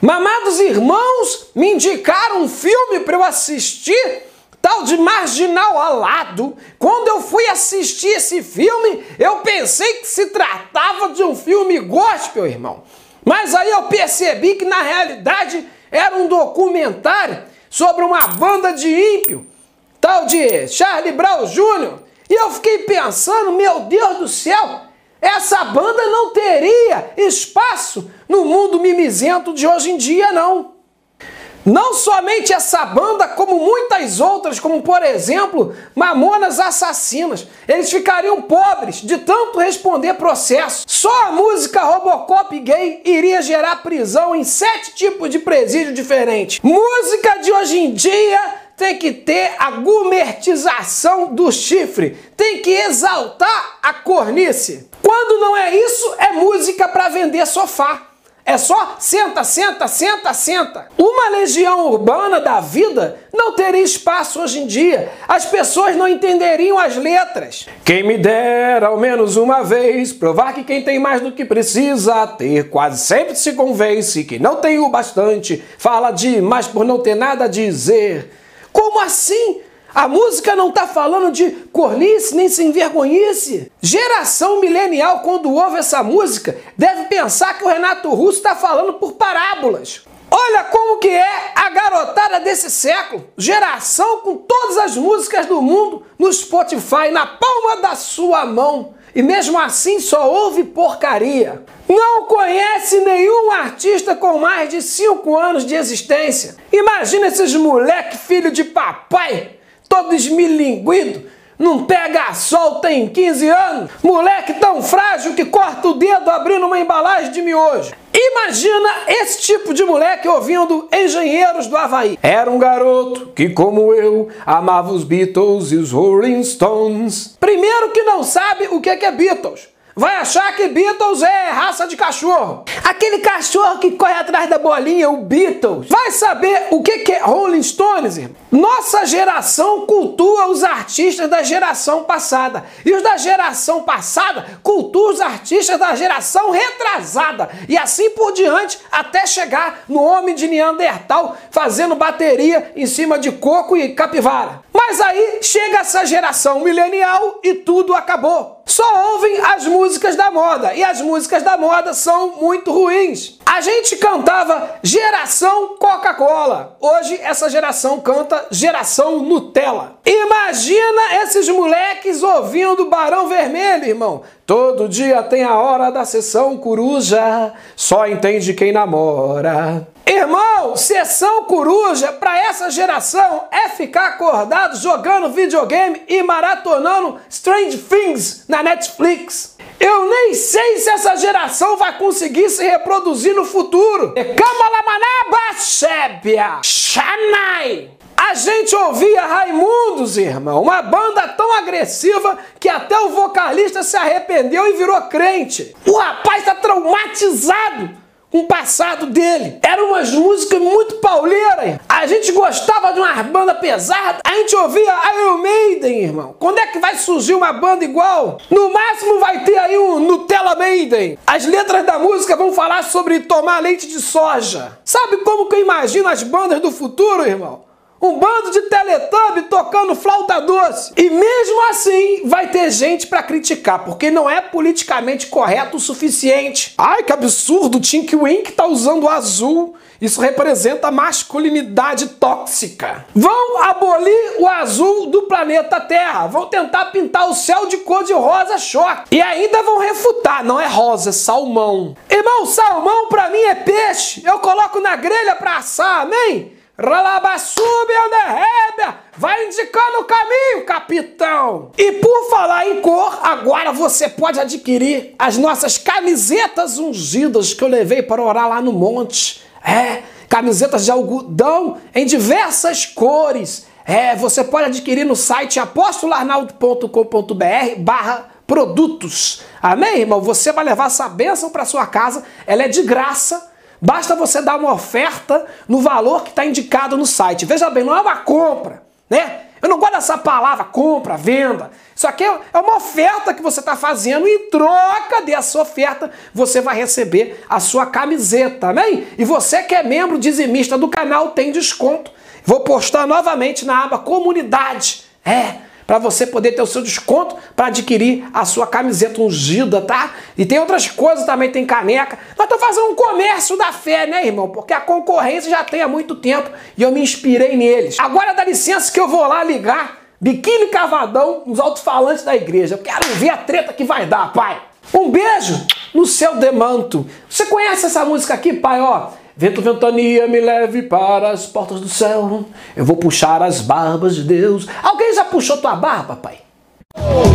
Mamados irmãos, me indicaram um filme para eu assistir, tal de Marginal Alado. Quando eu fui assistir esse filme, eu pensei que se tratava de um filme gospel, irmão. Mas aí eu percebi que na realidade era um documentário sobre uma banda de ímpio, tal de Charlie Brown Jr. E eu fiquei pensando, meu Deus do céu, essa banda não teria espaço no mundo mimizento de hoje em dia, não. Não somente essa banda, como muitas outras, como por exemplo, Mamonas Assassinas, eles ficariam pobres de tanto responder processo. Só a música Robocop gay iria gerar prisão em sete tipos de presídio diferentes. Música de hoje em dia tem que ter a gourmetização do chifre, tem que exaltar a cornice. Quando não é isso, é música para vender sofá. É só senta, senta, senta, senta. Uma legião urbana da vida não teria espaço hoje em dia. As pessoas não entenderiam as letras. Quem me dera ao menos uma vez provar que quem tem mais do que precisa ter quase sempre se convence que não tem o bastante, fala demais por não ter nada a dizer. Como assim? A música não está falando de cornice nem sem vergonhice. Geração milenial, quando ouve essa música, deve pensar que o Renato Russo está falando por parábolas. Olha como que é a garotada desse século. Geração com todas as músicas do mundo no Spotify, na palma da sua mão. E mesmo assim só ouve porcaria. Não conhece nenhum artista com mais de 5 anos de existência. Imagina esses moleque filho de papai todo esmilinguido, não pega sol, tem 15 anos, moleque tão frágil que corta o dedo abrindo uma embalagem de miojo. Imagina esse tipo de moleque ouvindo Engenheiros do Havaí. Era um garoto que, como eu, amava os Beatles e os Rolling Stones. Primeiro que não sabe o que é Beatles vai achar que Beatles é raça de cachorro. Aquele cachorro que corre atrás da bolinha, o Beatles. Vai saber o que é Rolling Stones, irmão? Nossa geração cultua os artistas da geração passada. E os da geração passada cultuam os artistas da geração retrasada. E assim por diante, até chegar no homem de Neandertal fazendo bateria em cima de coco e capivara. Mas aí chega essa geração milenial e tudo acabou só ouvem as músicas da moda. E as músicas da moda são muito ruins. A gente cantava geração Coca-Cola. Hoje essa geração canta geração Nutella. Imagina esses moleques ouvindo Barão Vermelho, irmão. Todo dia tem a hora da sessão coruja, só entende quem namora. Irmão, sessão coruja para essa geração é ficar acordado jogando videogame e maratonando Strange Things na Netflix. Eu nem sei se essa geração vai conseguir se reproduzir no futuro. Kamalamanaba Sébia, Xanai. A gente ouvia Raimundos, irmão, uma banda tão agressiva que até o vocalista se arrependeu e virou crente. O rapaz está traumatizado o passado dele. Eram umas músicas muito pauleiras. A gente gostava de uma banda pesada. A gente ouvia Iron Maiden, irmão. Quando é que vai surgir uma banda igual? No máximo vai ter aí um Nutella Maiden. As letras da música vão falar sobre tomar leite de soja. Sabe como que eu imagino as bandas do futuro, irmão? Um bando de teletubbie tocando flauta doce. E mesmo assim vai ter gente para criticar, porque não é politicamente correto o suficiente. Ai, que absurdo, o Tink Wink tá usando azul. Isso representa masculinidade tóxica. Vão abolir o azul do planeta Terra. Vão tentar pintar o céu de cor de rosa choque. E ainda vão refutar, não é rosa, é salmão. Irmão, salmão pra mim é peixe. Eu coloco na grelha pra assar, amém? Ralabassube, Anderrébia, vai indicando o caminho, capitão. E por falar em cor, agora você pode adquirir as nossas camisetas ungidas que eu levei para orar lá no monte. É, camisetas de algodão em diversas cores. É, você pode adquirir no site apostolarnaldo.com.br barra produtos. Amém, irmão? Você vai levar essa bênção para sua casa. Ela é de graça Basta você dar uma oferta no valor que está indicado no site. Veja bem, não é uma compra, né? Eu não gosto dessa palavra compra, venda. Isso aqui é, é uma oferta que você está fazendo e em troca dessa oferta você vai receber a sua camiseta, amém? E você que é membro dizimista do canal tem desconto. Vou postar novamente na aba comunidade. É, para você poder ter o seu desconto para adquirir a sua camiseta ungida, tá? E tem outras coisas também, tem caneca. Nós estamos fazendo um comércio da fé, né, irmão? Porque a concorrência já tem há muito tempo e eu me inspirei neles. Agora dá licença que eu vou lá ligar biquíni cavadão nos alto-falantes da igreja. Eu quero ver a treta que vai dar, pai. Um beijo no seu demanto. Você conhece essa música aqui, pai? Ó, Vento, ventania, me leve para as portas do céu. Eu vou puxar as barbas de Deus. Alguém já puxou tua barba, pai? Oh.